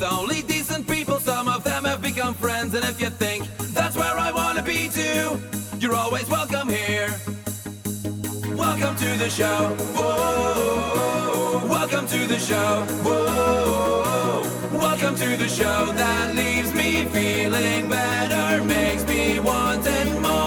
with only decent people. Some of them have become friends, and if you think that's where I wanna be too, you're always welcome here. Welcome to the show. Whoa. Welcome to the show. Whoa. Welcome to the show that leaves me feeling better, makes me want and more.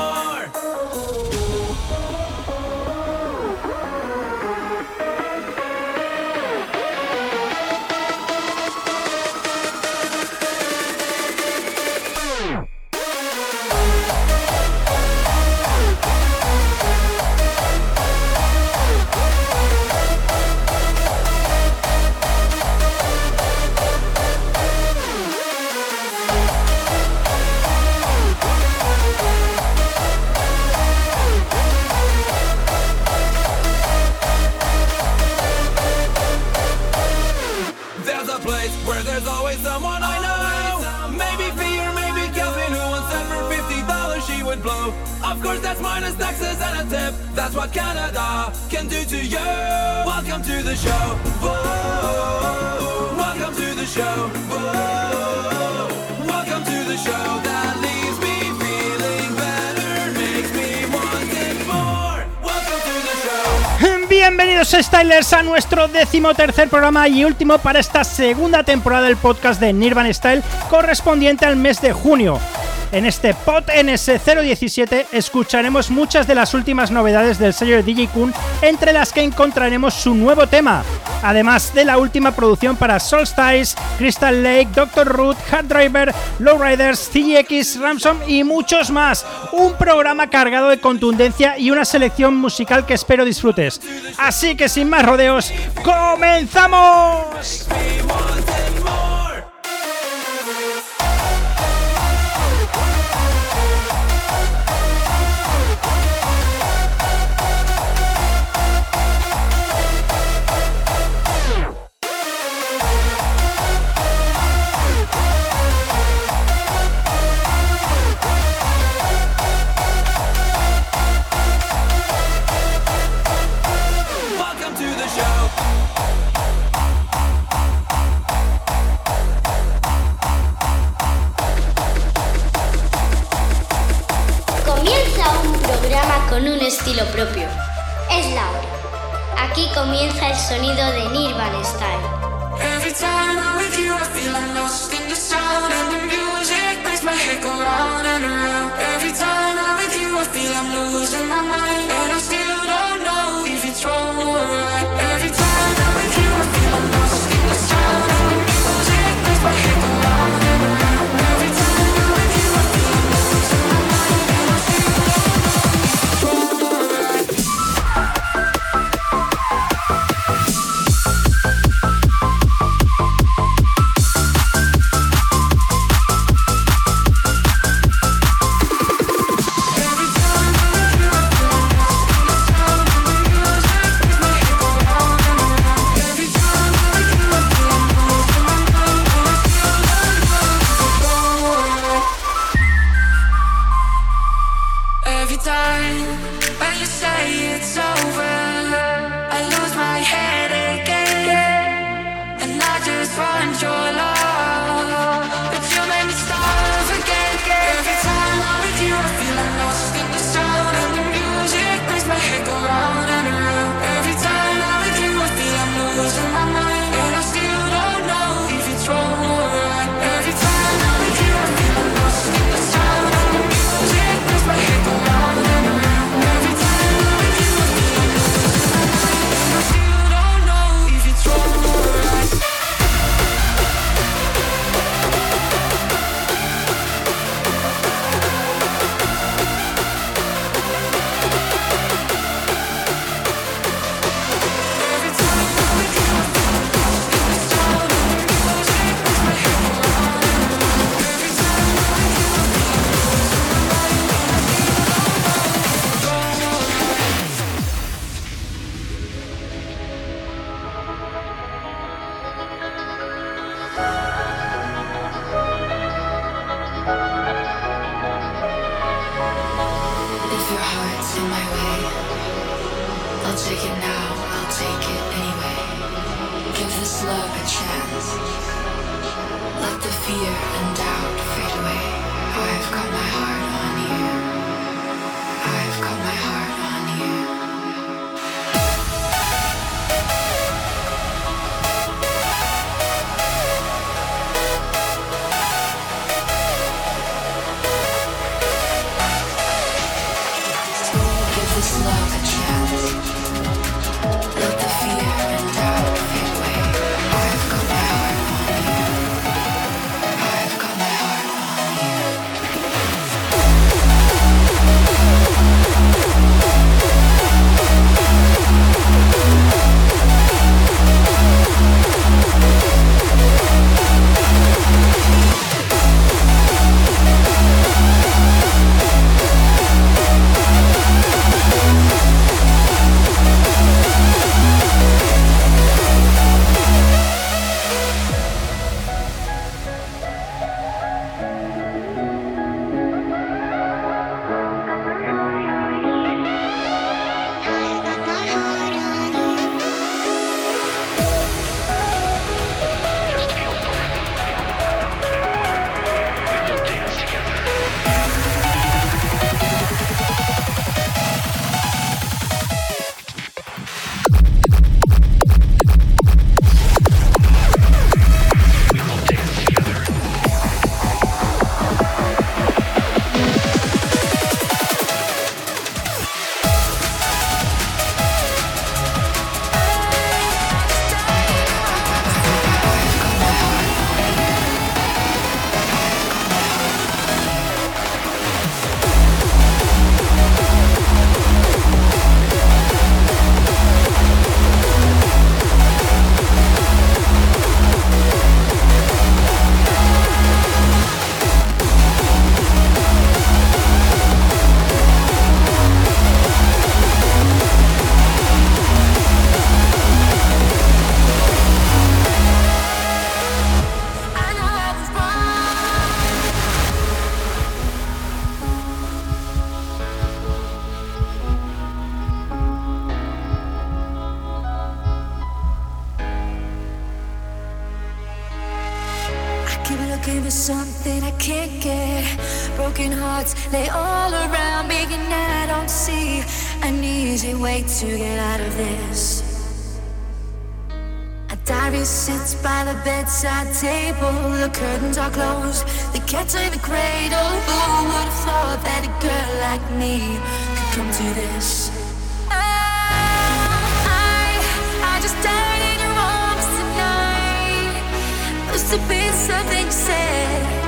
Welcome to the show. Whoa. Welcome to the show. Whoa. Welcome to the show that leaves me feeling better, makes me want it more. Welcome to the show. Bienvenidos Stylers a nuestro decimotercer programa y último para esta segunda temporada del podcast de Nirvan Style correspondiente al mes de junio. En este POT NS017 escucharemos muchas de las últimas novedades del sello de DJ Kun, entre las que encontraremos su nuevo tema, además de la última producción para Solstice, Crystal Lake, Doctor Root, Hard Driver, Lowriders, CX, Ramson y muchos más. Un programa cargado de contundencia y una selección musical que espero disfrutes. Así que sin más rodeos, ¡comenzamos! estilo propio. Es Laura. Aquí comienza el sonido de Nirvana Style. Bedside table, the curtains are closed, the cat's in the cradle. Who would have thought that a girl like me could come to this? Oh, I, I just died in your arms tonight. Must have been something you said.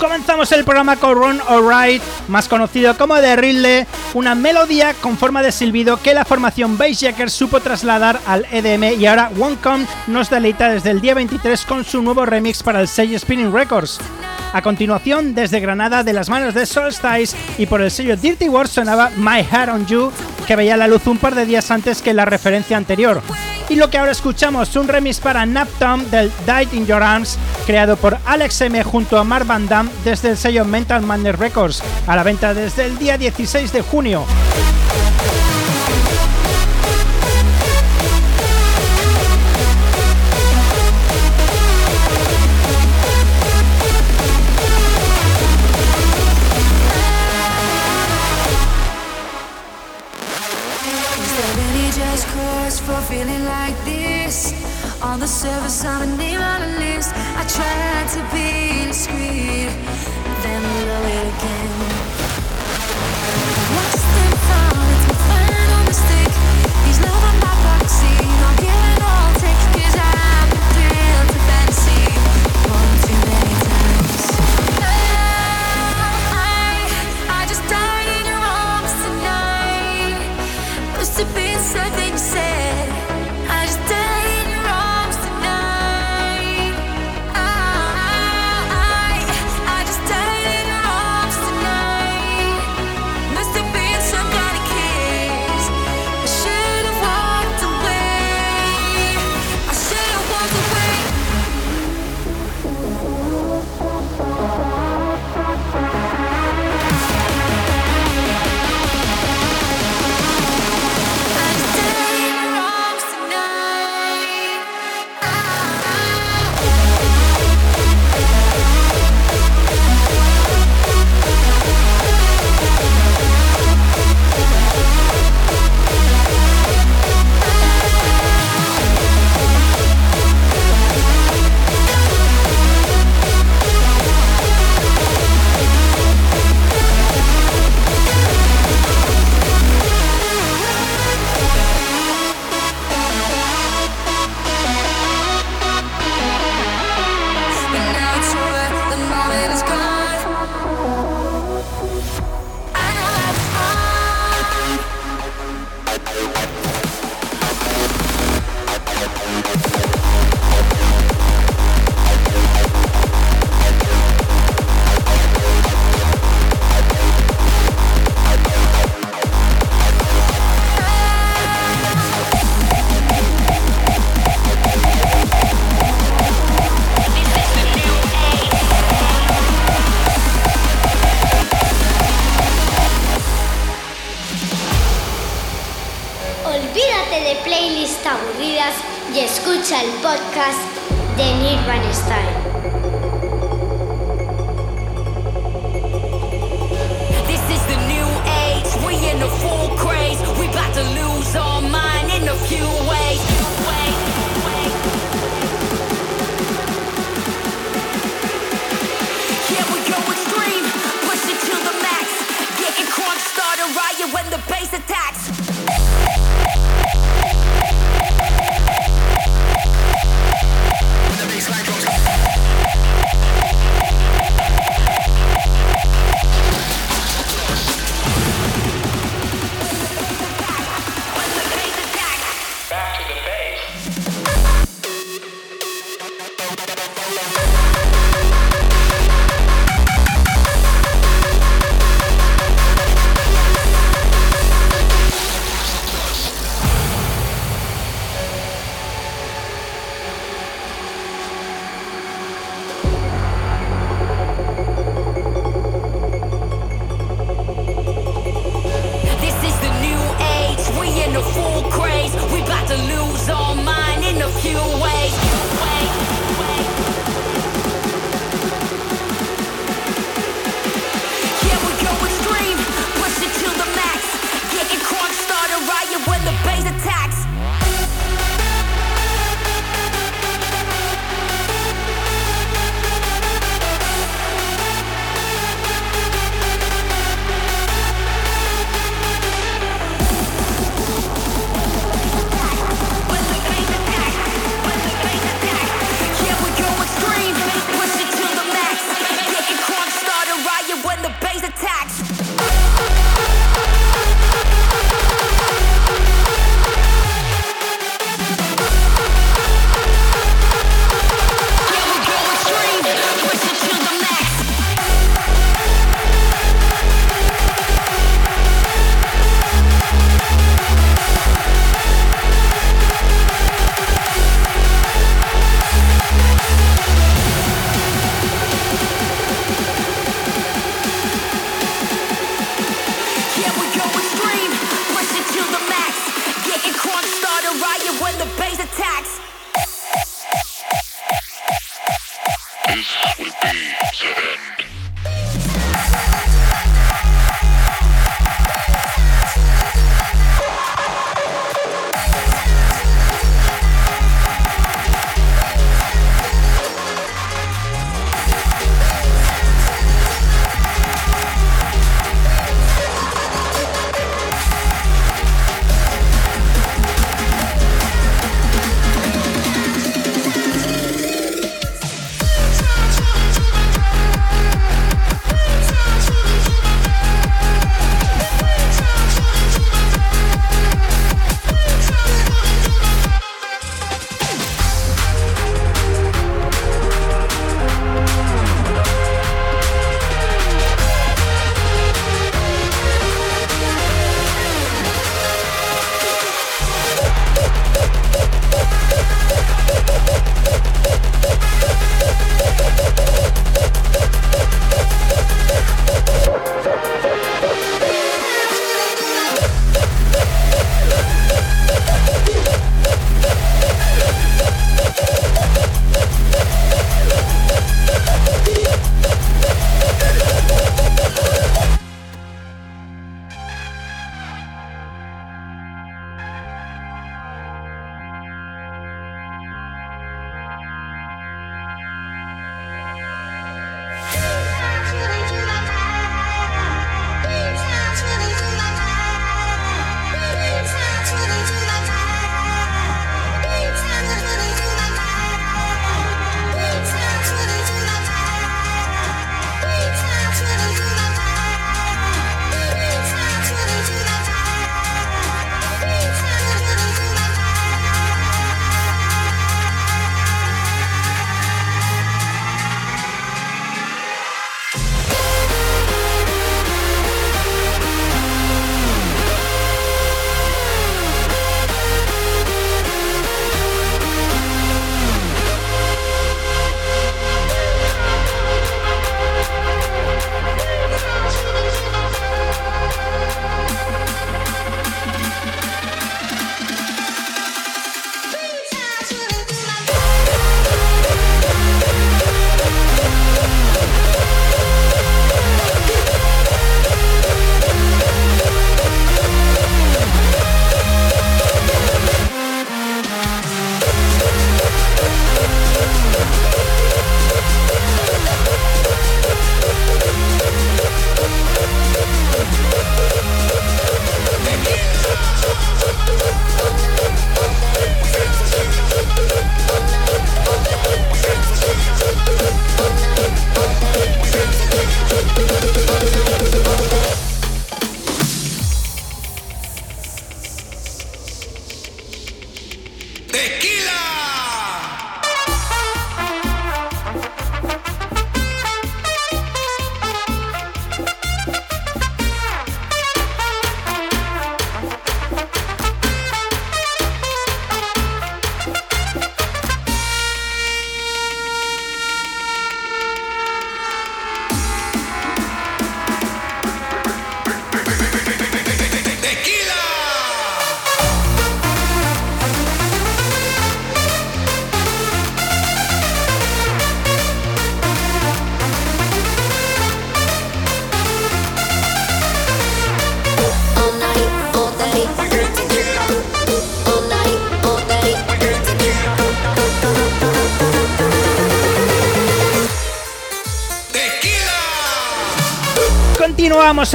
Comenzamos el programa con Ron Alright, más conocido como The Ridley, una melodía con forma de silbido que la formación Bassjacker supo trasladar al EDM y ahora OneCom nos deleita desde el día 23 con su nuevo remix para el sello Spinning Records. A continuación, desde Granada, de las manos de Solstice y por el sello Dirty World sonaba My Heart on You, que veía la luz un par de días antes que la referencia anterior. Y lo que ahora escuchamos, un remix para Naptom del Died in Your Arms, creado por Alex M junto a Mark Van Damme desde el sello Mental Madness Records, a la venta desde el día 16 de junio.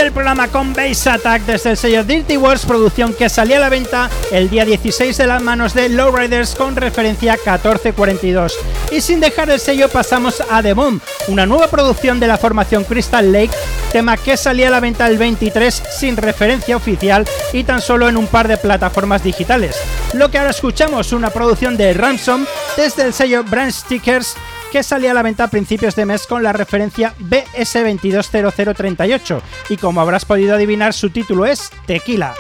Continuamos el programa con Base Attack desde el sello Dirty Wars, producción que salía a la venta el día 16 de las manos de Lowriders con referencia 1442. Y sin dejar el sello pasamos a The una nueva producción de la formación Crystal Lake, tema que salía a la venta el 23 sin referencia oficial y tan solo en un par de plataformas digitales. Lo que ahora escuchamos, una producción de Ransom desde el sello Brand Stickers que salía a la venta a principios de mes con la referencia BS220038 y como habrás podido adivinar su título es Tequila.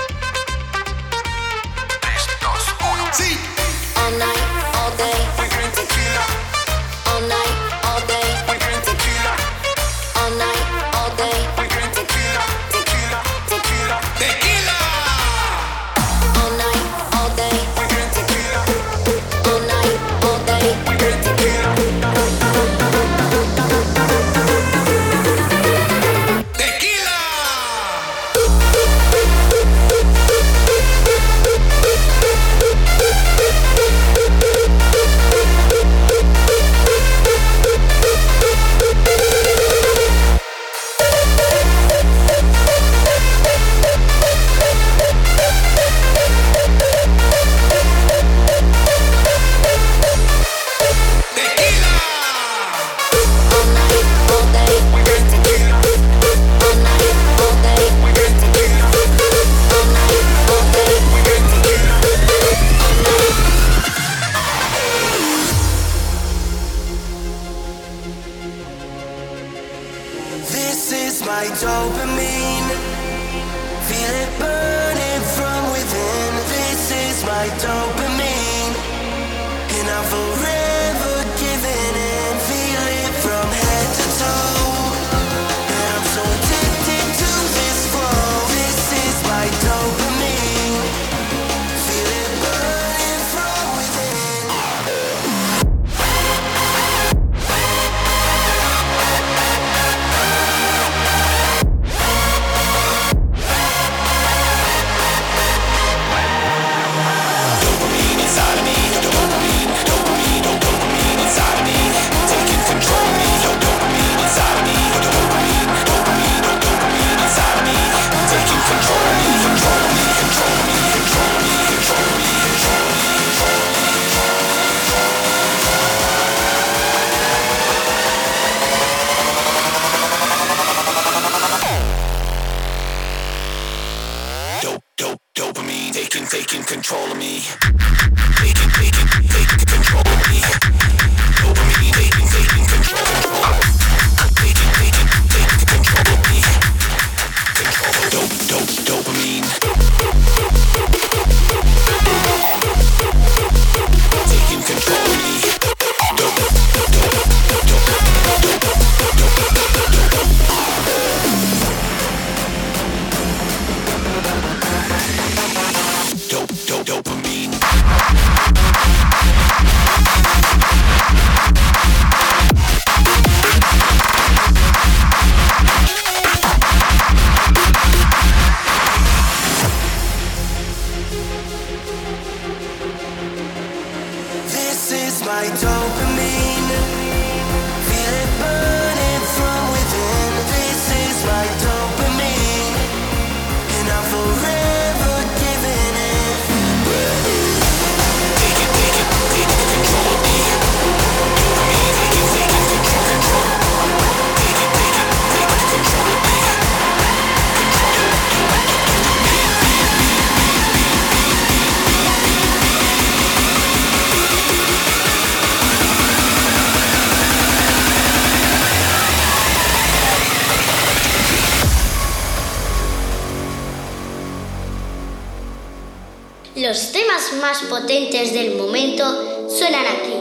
Más potentes del momento suenan aquí,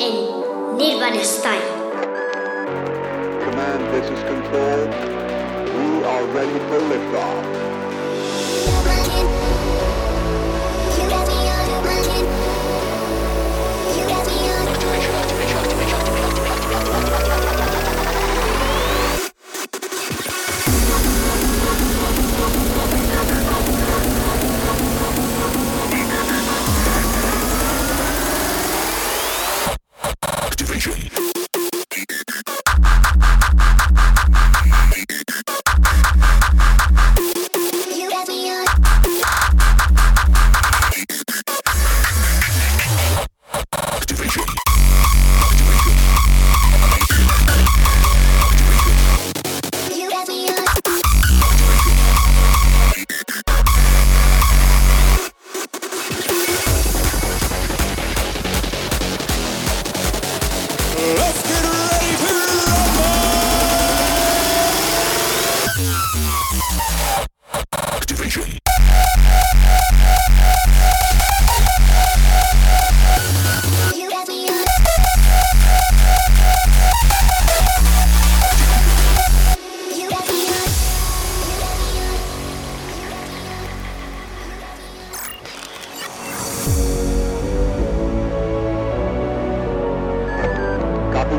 en Nirvana Style.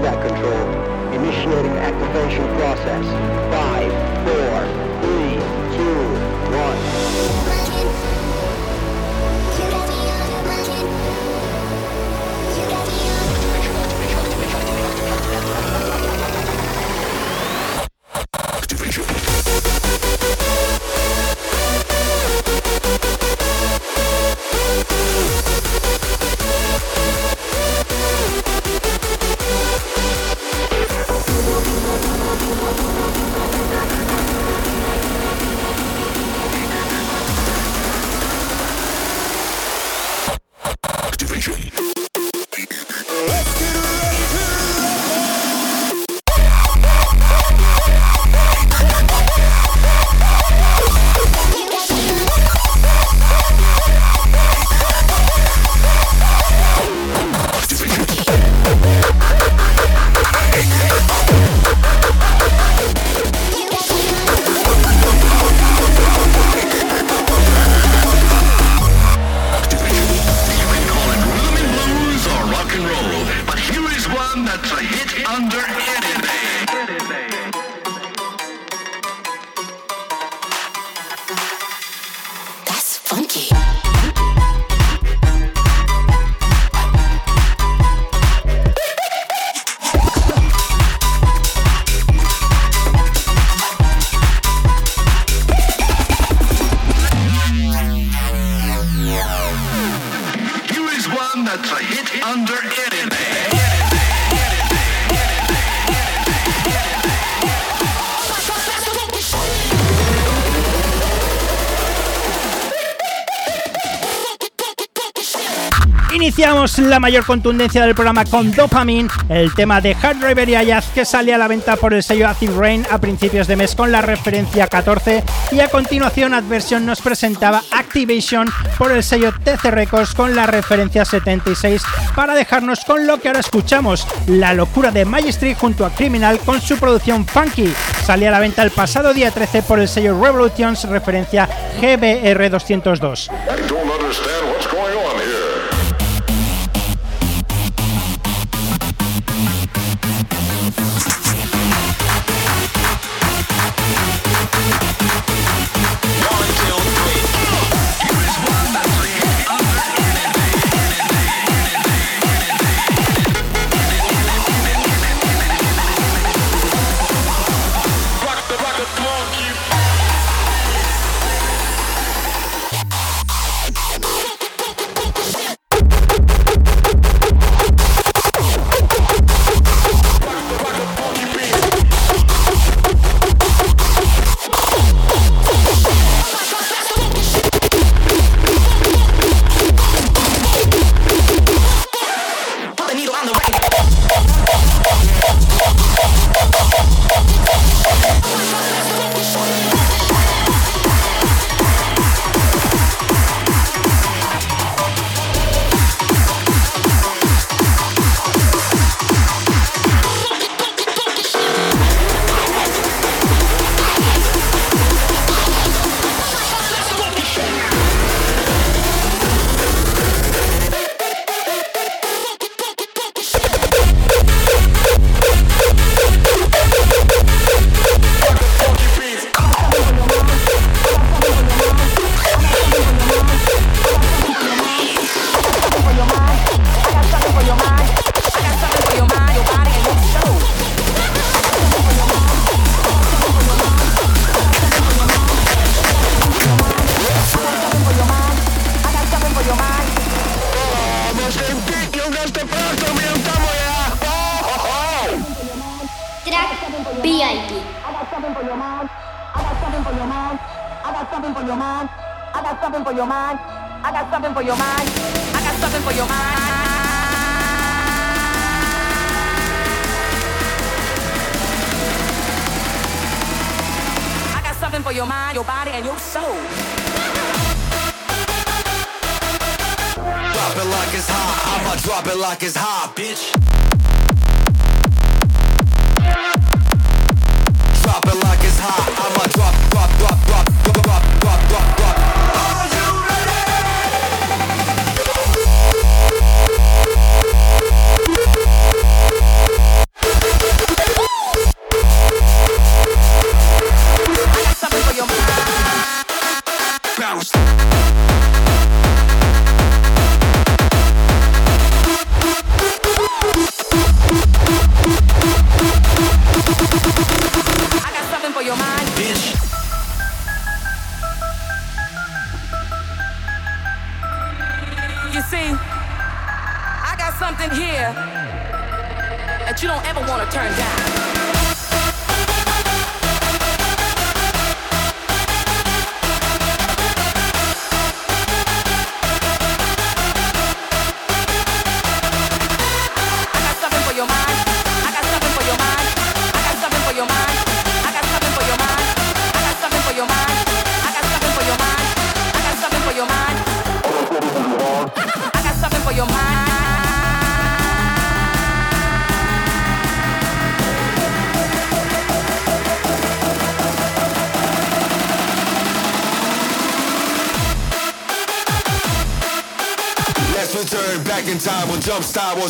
Combat control. Initiating activation process. Five, four, Iniciamos la mayor contundencia del programa con Dopamine, el tema de Hard Driver y Ayaz que sale a la venta por el sello Acid Rain a principios de mes con la referencia 14 y a continuación Adversion nos presentaba Activation por el sello TC Records con la referencia 76 para dejarnos con lo que ahora escuchamos, la locura de Magistry junto a Criminal con su producción Funky. Sale a la venta el pasado día 13 por el sello Revolutions referencia GBR202. o'clock is hot.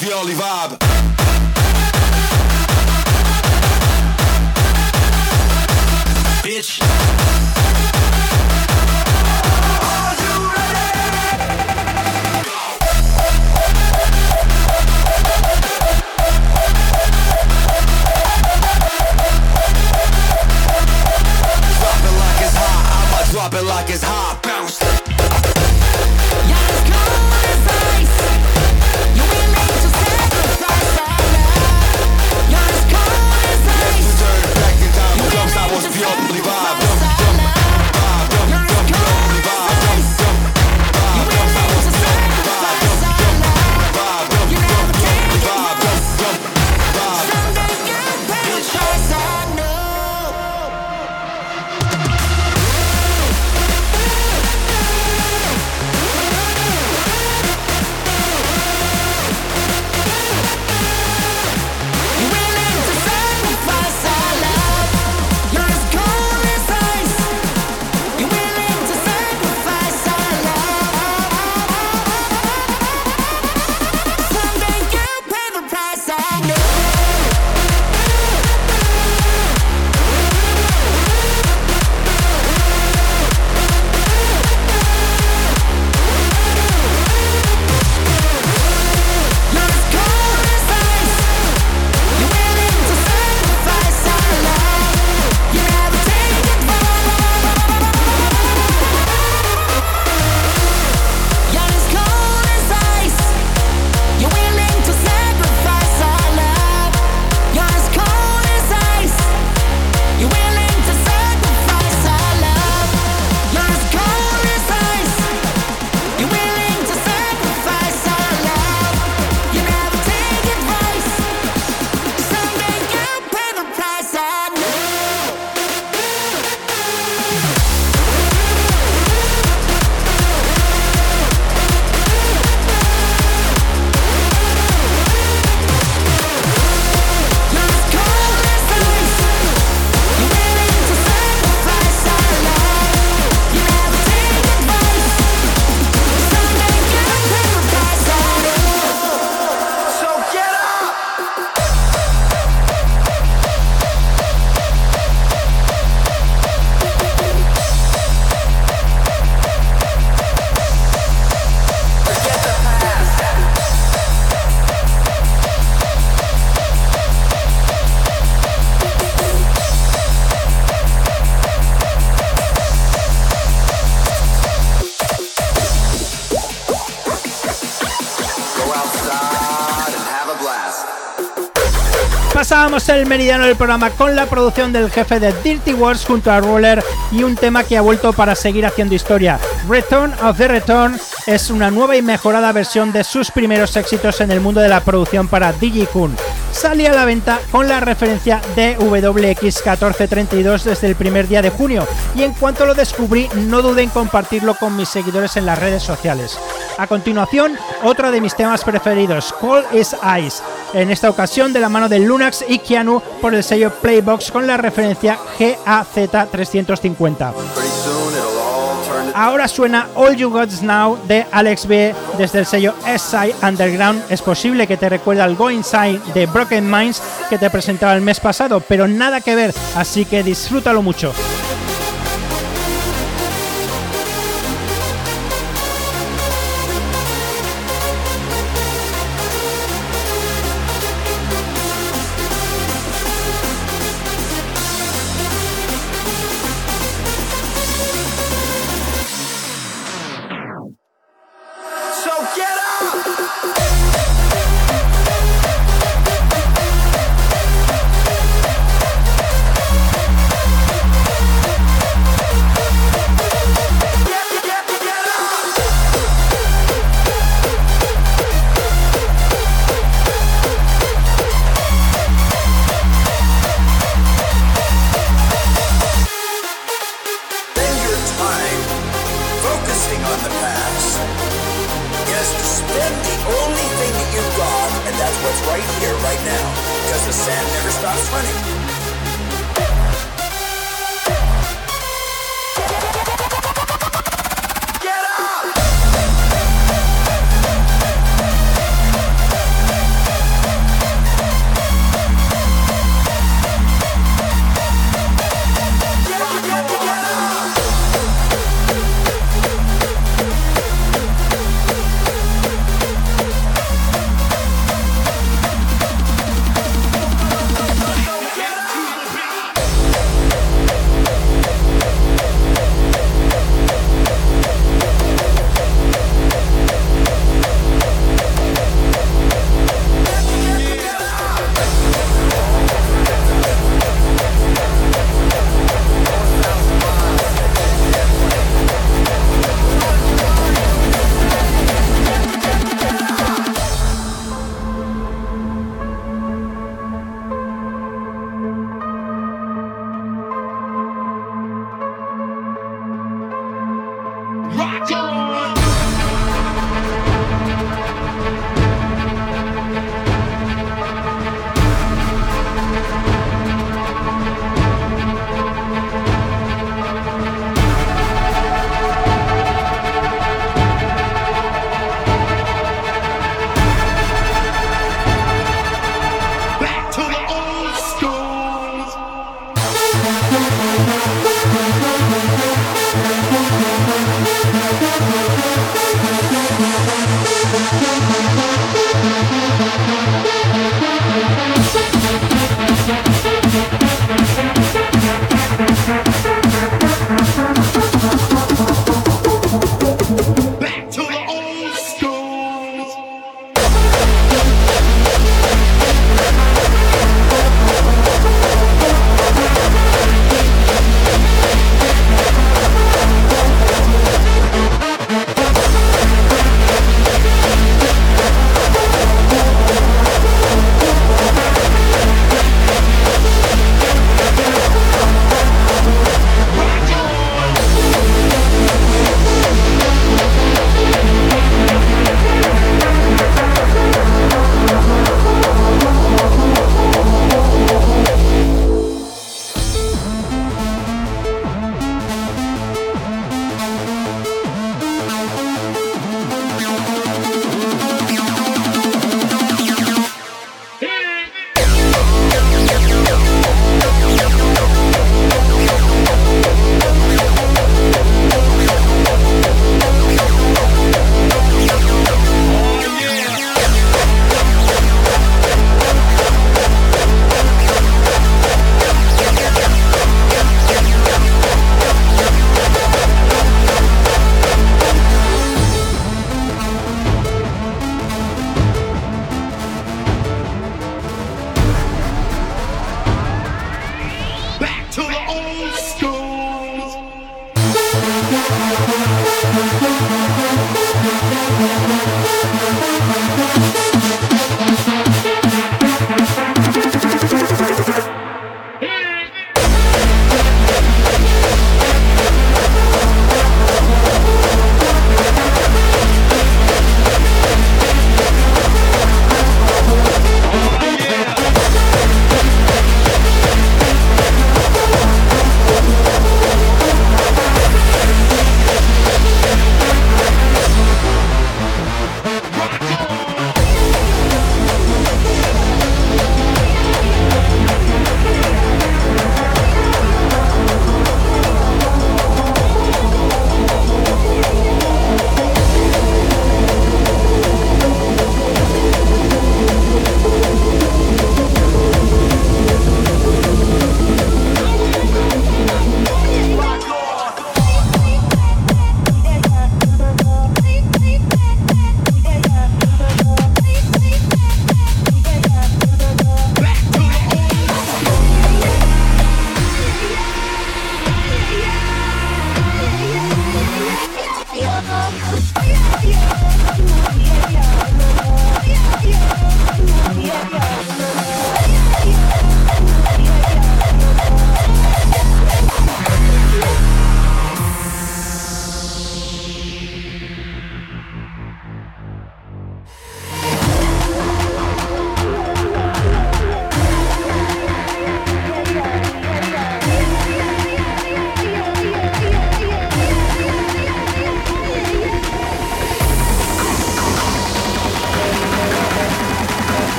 Was the only El meridiano del programa con la producción del jefe de Dirty Wars junto a Roller y un tema que ha vuelto para seguir haciendo historia. Return of the Return es una nueva y mejorada versión de sus primeros éxitos en el mundo de la producción para Digikun. Salía a la venta con la referencia DWX1432 desde el primer día de junio y en cuanto lo descubrí no dudé en compartirlo con mis seguidores en las redes sociales. A continuación, otro de mis temas preferidos, Cold is Ice, en esta ocasión de la mano de Lunax y Keanu por el sello Playbox con la referencia GAZ350. Ahora suena All You Gods Now de Alex B desde el sello S-Side Underground. Es posible que te recuerde al Go Inside de Broken Minds que te presentaba el mes pasado, pero nada que ver, así que disfrútalo mucho.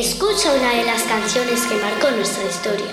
Escucha una de las canciones que marcó nuestra historia.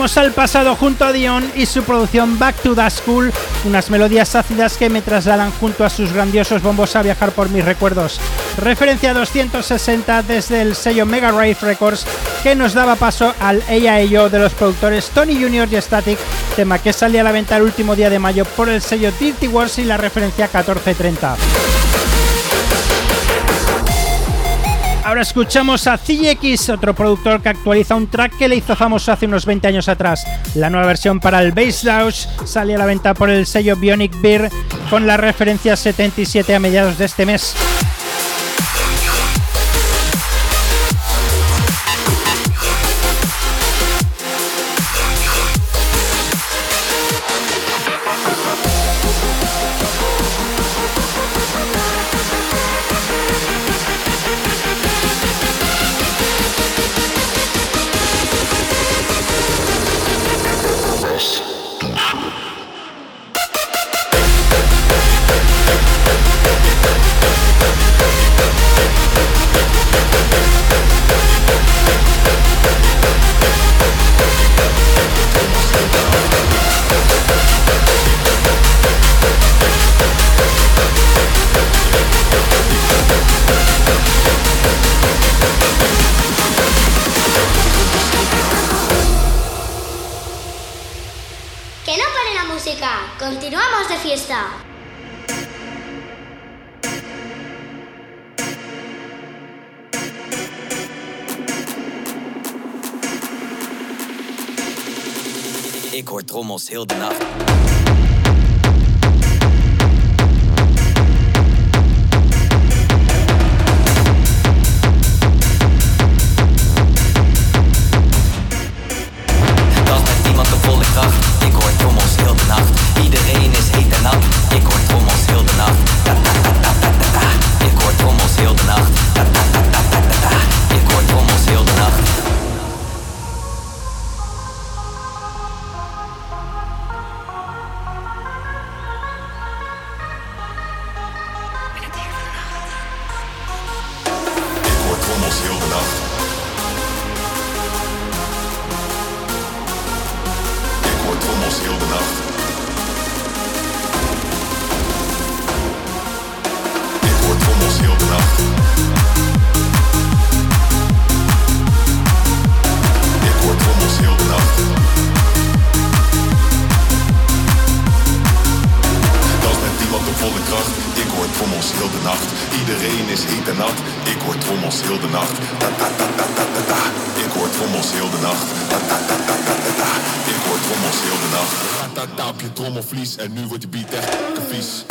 Al pasado junto a Dion y su producción Back to the School, unas melodías ácidas que me trasladan junto a sus grandiosos bombos a viajar por mis recuerdos. Referencia 260 desde el sello Mega Rave Records que nos daba paso al Ella y Yo de los productores Tony Jr. y Static, tema que salía a la venta el último día de mayo por el sello Dirty Wars y la referencia 1430. Ahora escuchamos a CX, otro productor que actualiza un track que le hizo famoso hace unos 20 años atrás. La nueva versión para el Bass Lounge sale a la venta por el sello Bionic Beer con la referencia 77 a mediados de este mes. En nu wordt je beat echt vies.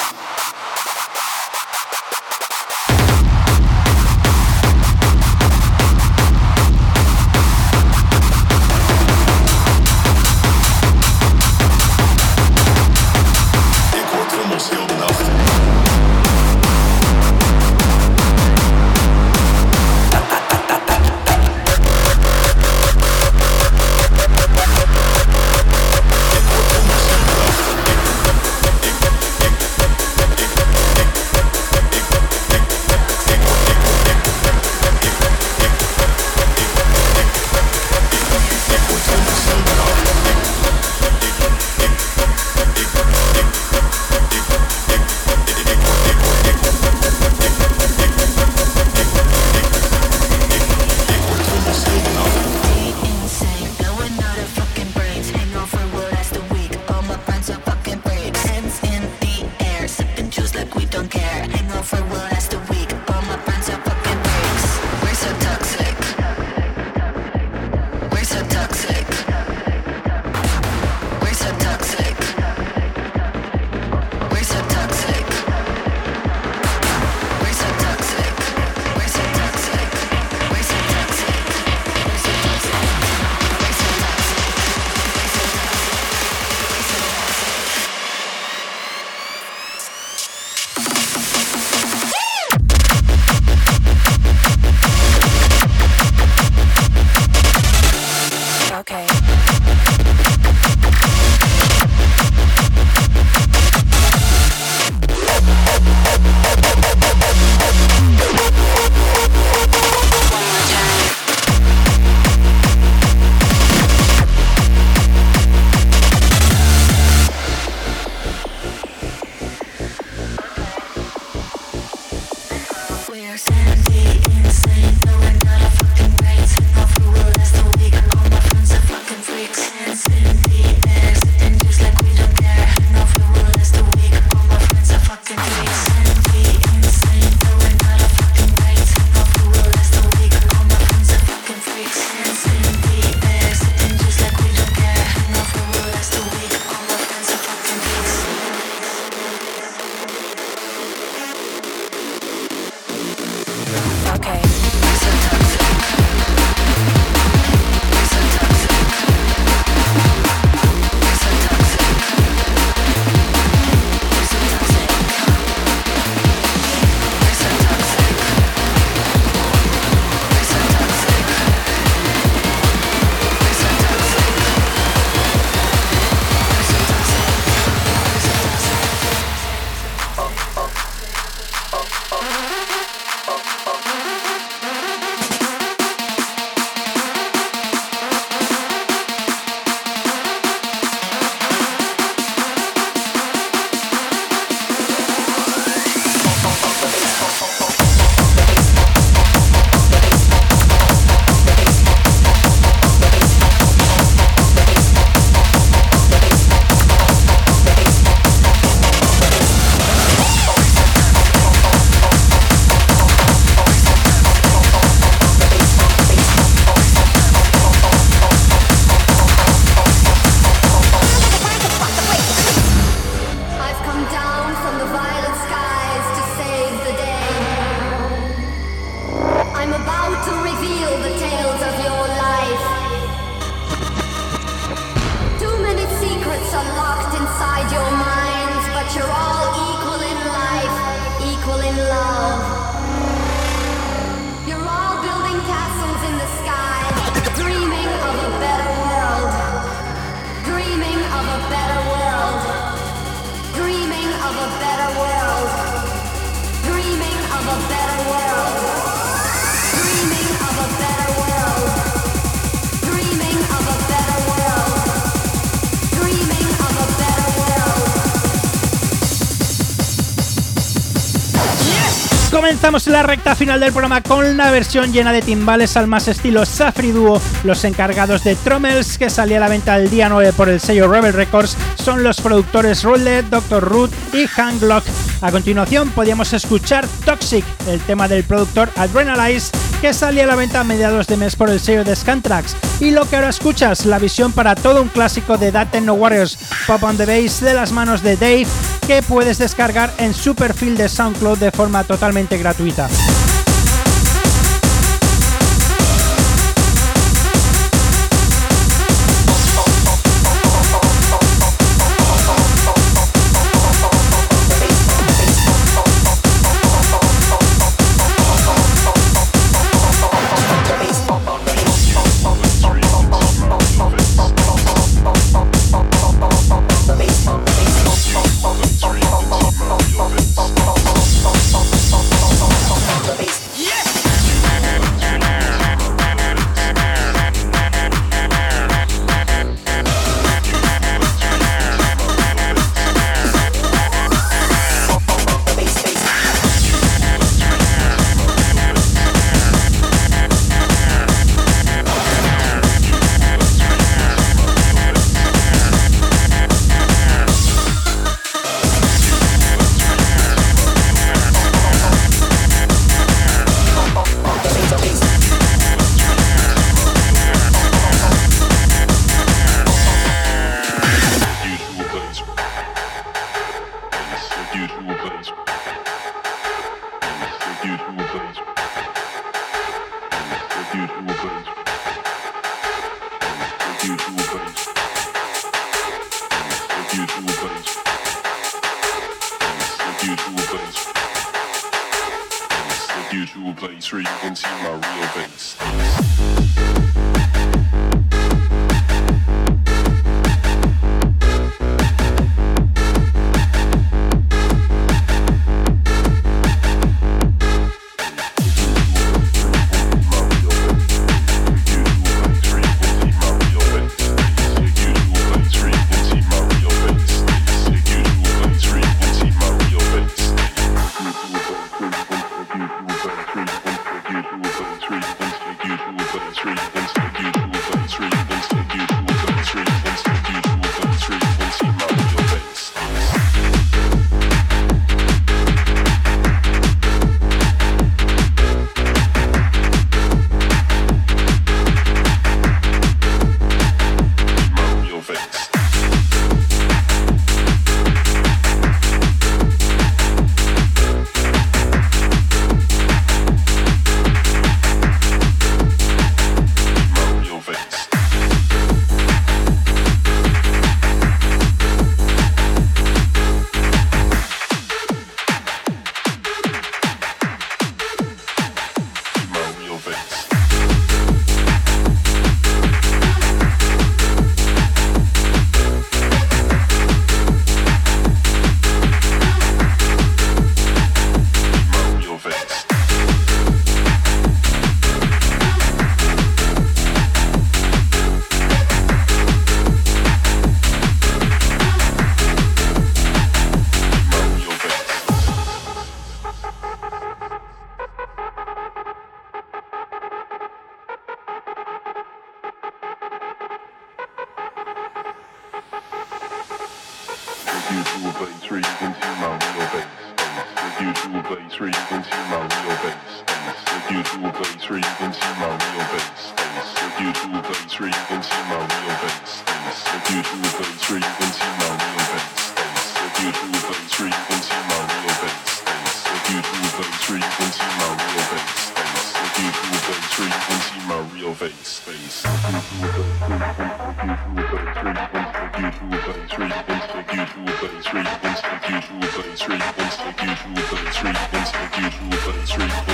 Comenzamos la recta final del programa con una versión llena de timbales al más estilo Safri Duo. Los encargados de Trommels, que salía a la venta el día 9 por el sello Rebel Records, son los productores Rule, Dr. Root y Hank Glock. A continuación podíamos escuchar Toxic, el tema del productor Adrenalize, que salía a la venta a mediados de mes por el sello de Scantrax. Y lo que ahora escuchas, la visión para todo un clásico de That No Warriors, Pop on the Bass de las manos de Dave, que puedes descargar en su perfil de SoundCloud de forma totalmente gratuita.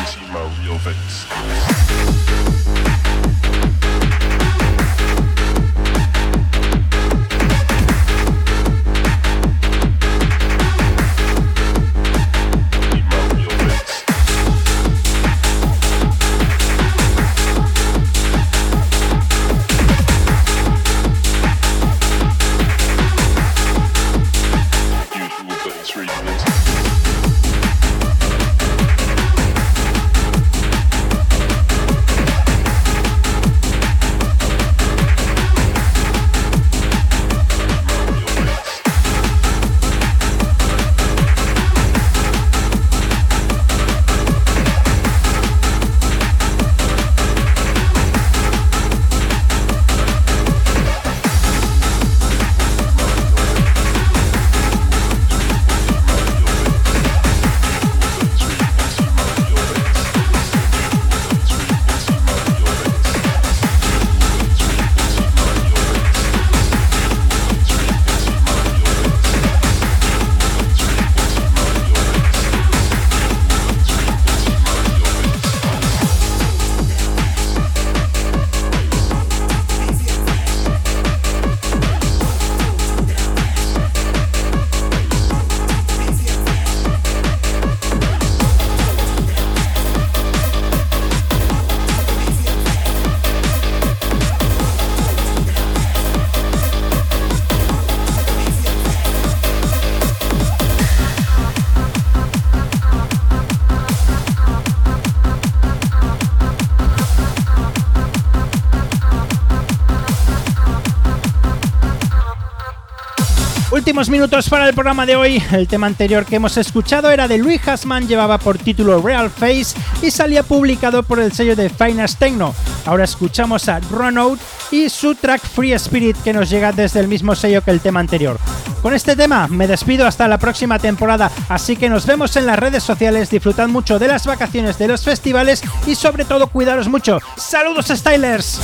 see my real face. Últimos minutos para el programa de hoy. El tema anterior que hemos escuchado era de Louis Hasman, llevaba por título Real Face y salía publicado por el sello de Finest Techno. Ahora escuchamos a Runout y su track Free Spirit que nos llega desde el mismo sello que el tema anterior. Con este tema me despido hasta la próxima temporada, así que nos vemos en las redes sociales, disfrutad mucho de las vacaciones de los festivales y sobre todo cuidaros mucho. ¡Saludos Stylers!